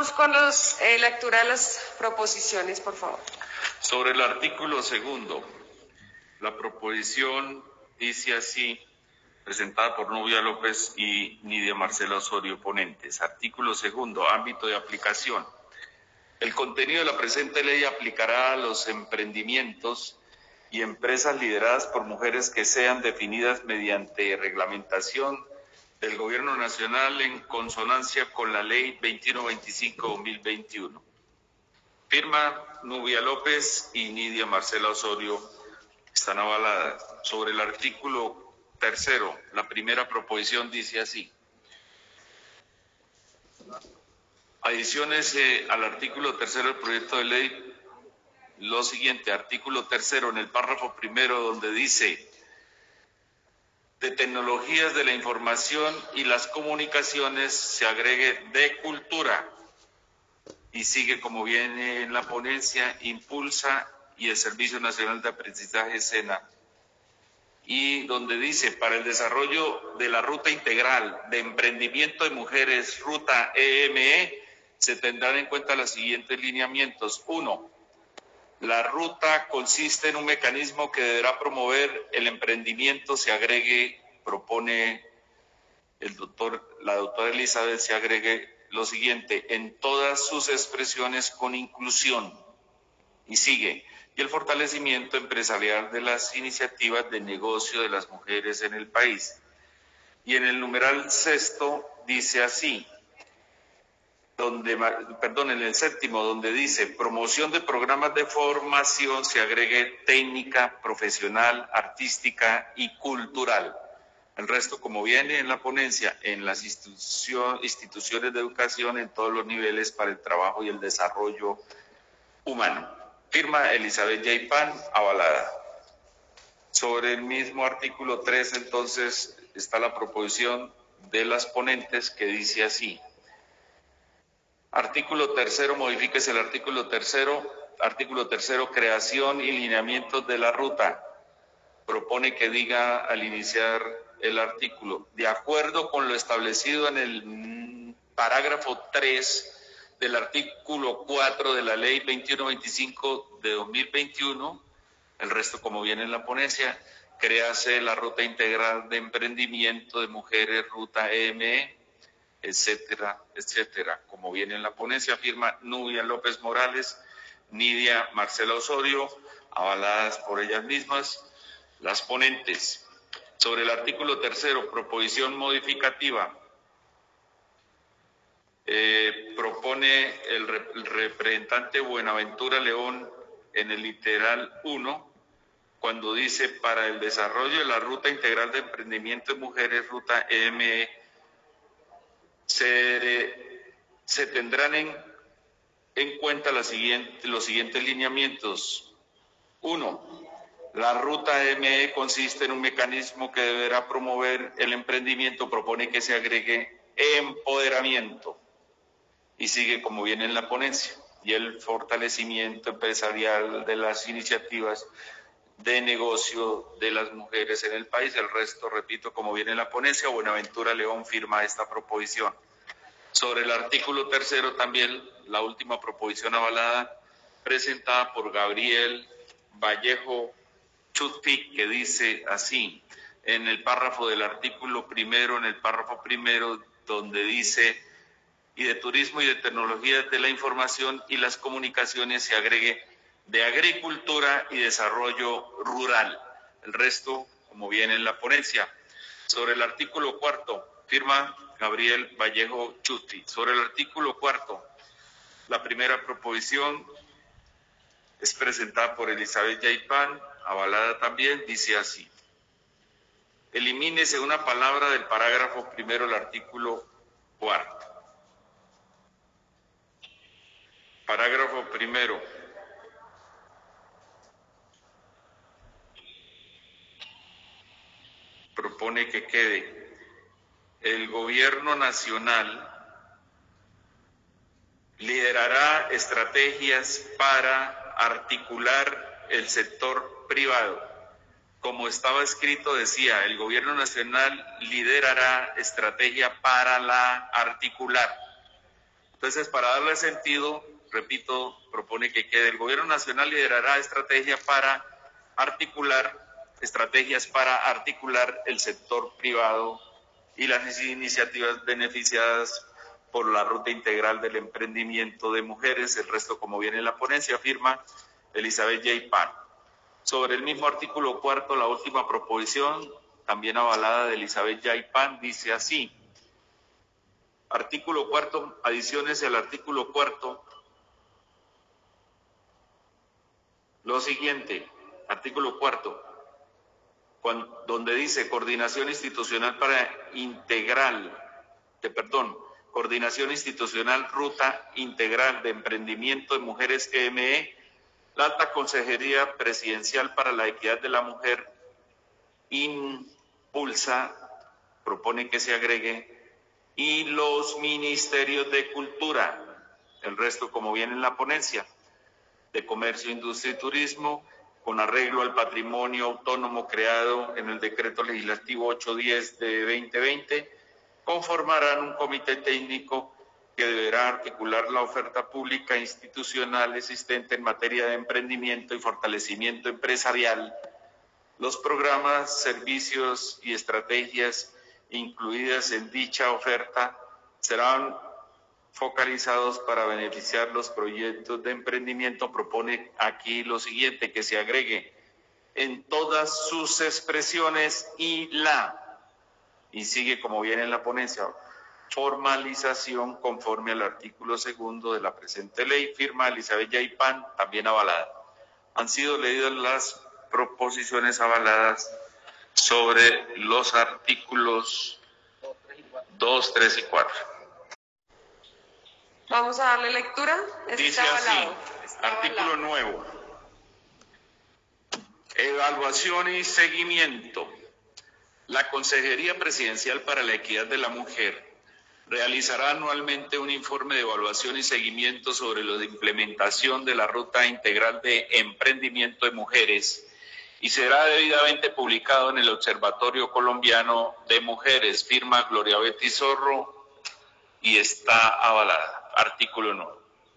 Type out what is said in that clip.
vamos con los eh, lectura de las proposiciones, por favor. Sobre el artículo segundo, la proposición dice así, presentada por Nubia López y Nidia Marcela Osorio, ponentes. Artículo segundo, ámbito de aplicación. El contenido de la presente ley aplicará a los emprendimientos y empresas lideradas por mujeres que sean definidas mediante reglamentación del Gobierno Nacional en consonancia con la Ley 2125-2021. Firma Nubia López y Nidia Marcela Osorio están avaladas. Sobre el artículo tercero, la primera proposición dice así. Adiciones eh, al artículo tercero del proyecto de ley, lo siguiente, artículo tercero en el párrafo primero donde dice de tecnologías de la información y las comunicaciones se agregue de cultura y sigue como viene en la ponencia, impulsa y el Servicio Nacional de Aprendizaje SENA y donde dice para el desarrollo de la ruta integral de emprendimiento de mujeres, ruta EME, e, se tendrán en cuenta los siguientes lineamientos. Uno, la ruta consiste en un mecanismo que deberá promover el emprendimiento, se agregue, propone el doctor, la doctora Elizabeth, se agregue lo siguiente, en todas sus expresiones con inclusión. Y sigue, y el fortalecimiento empresarial de las iniciativas de negocio de las mujeres en el país. Y en el numeral sexto dice así, donde, perdón, en el séptimo, donde dice promoción de programas de formación, se agregue técnica, profesional, artística y cultural. El resto, como viene en la ponencia, en las instituciones de educación en todos los niveles para el trabajo y el desarrollo humano. Firma Elizabeth Pan, avalada. Sobre el mismo artículo 3, entonces, está la proposición de las ponentes que dice así. Artículo tercero, modifíquese el artículo tercero. Artículo tercero, creación y lineamientos de la ruta. Propone que diga al iniciar el artículo, de acuerdo con lo establecido en el parágrafo 3 del artículo 4 de la ley 2125 de 2021, el resto como viene en la ponencia, créase la ruta integral de emprendimiento de mujeres, ruta EME, etcétera, etcétera. Como viene en la ponencia, firma Nubia López Morales, Nidia Marcela Osorio, avaladas por ellas mismas, las ponentes. Sobre el artículo tercero, proposición modificativa, eh, propone el, el, representante Buenaventura León en el literal 1, cuando dice para el desarrollo de la ruta integral de emprendimiento de mujeres, ruta EME, se, tendrán en, en cuenta los siguientes lineamientos. Uno, la ruta ME consiste en un mecanismo que deberá promover el emprendimiento, propone que se agregue empoderamiento y sigue como viene en la ponencia y el fortalecimiento empresarial de las iniciativas de negocio de las mujeres en el país. El resto, repito, como viene en la ponencia, Buenaventura León firma esta proposición. Sobre el artículo tercero también la última proposición avalada presentada por Gabriel Vallejo Chuti, que dice así, en el párrafo del artículo primero, en el párrafo primero, donde dice, y de turismo y de tecnologías de la información y las comunicaciones se agregue de agricultura y desarrollo rural. El resto, como viene en la ponencia. Sobre el artículo cuarto, firma Gabriel Vallejo Chuti. Sobre el artículo cuarto, la primera proposición es presentada por Elizabeth Yaipan, avalada también, dice así. Elimínese una palabra del parágrafo primero del artículo cuarto. Parágrafo primero. Que quede el gobierno nacional liderará estrategias para articular el sector privado. Como estaba escrito, decía, el gobierno nacional liderará estrategia para la articular. Entonces, para darle sentido, repito, propone que quede el Gobierno Nacional liderará estrategia para articular estrategias para articular el sector privado y las iniciativas beneficiadas por la ruta integral del emprendimiento de mujeres. El resto, como viene en la ponencia, firma Elizabeth J. Pan. Sobre el mismo artículo cuarto, la última proposición, también avalada de Elizabeth J. Pan, dice así. Artículo cuarto, adiciones al artículo cuarto. Lo siguiente, artículo cuarto, donde dice coordinación institucional para integral, de perdón, coordinación institucional ruta integral de emprendimiento de mujeres EME, la alta consejería presidencial para la equidad de la mujer impulsa, propone que se agregue, y los ministerios de cultura, el resto como viene en la ponencia, de comercio, industria y turismo, con arreglo al patrimonio autónomo creado en el decreto legislativo 810 de 2020, conformarán un comité técnico que deberá articular la oferta pública institucional existente en materia de emprendimiento y fortalecimiento empresarial, los programas, servicios y estrategias incluidas en dicha oferta serán focalizados para beneficiar los proyectos de emprendimiento, propone aquí lo siguiente, que se agregue en todas sus expresiones y la, y sigue como viene en la ponencia, formalización conforme al artículo segundo de la presente ley, firma Elizabeth Yaipan, también avalada. Han sido leídas las proposiciones avaladas sobre los artículos 2, 3 y 4. Vamos a darle lectura. Dice así, artículo nuevo. Evaluación y seguimiento. La Consejería Presidencial para la Equidad de la Mujer realizará anualmente un informe de evaluación y seguimiento sobre la implementación de la Ruta Integral de Emprendimiento de Mujeres y será debidamente publicado en el Observatorio Colombiano de Mujeres, firma Gloria Betty Zorro y está avalada. Artículo 9.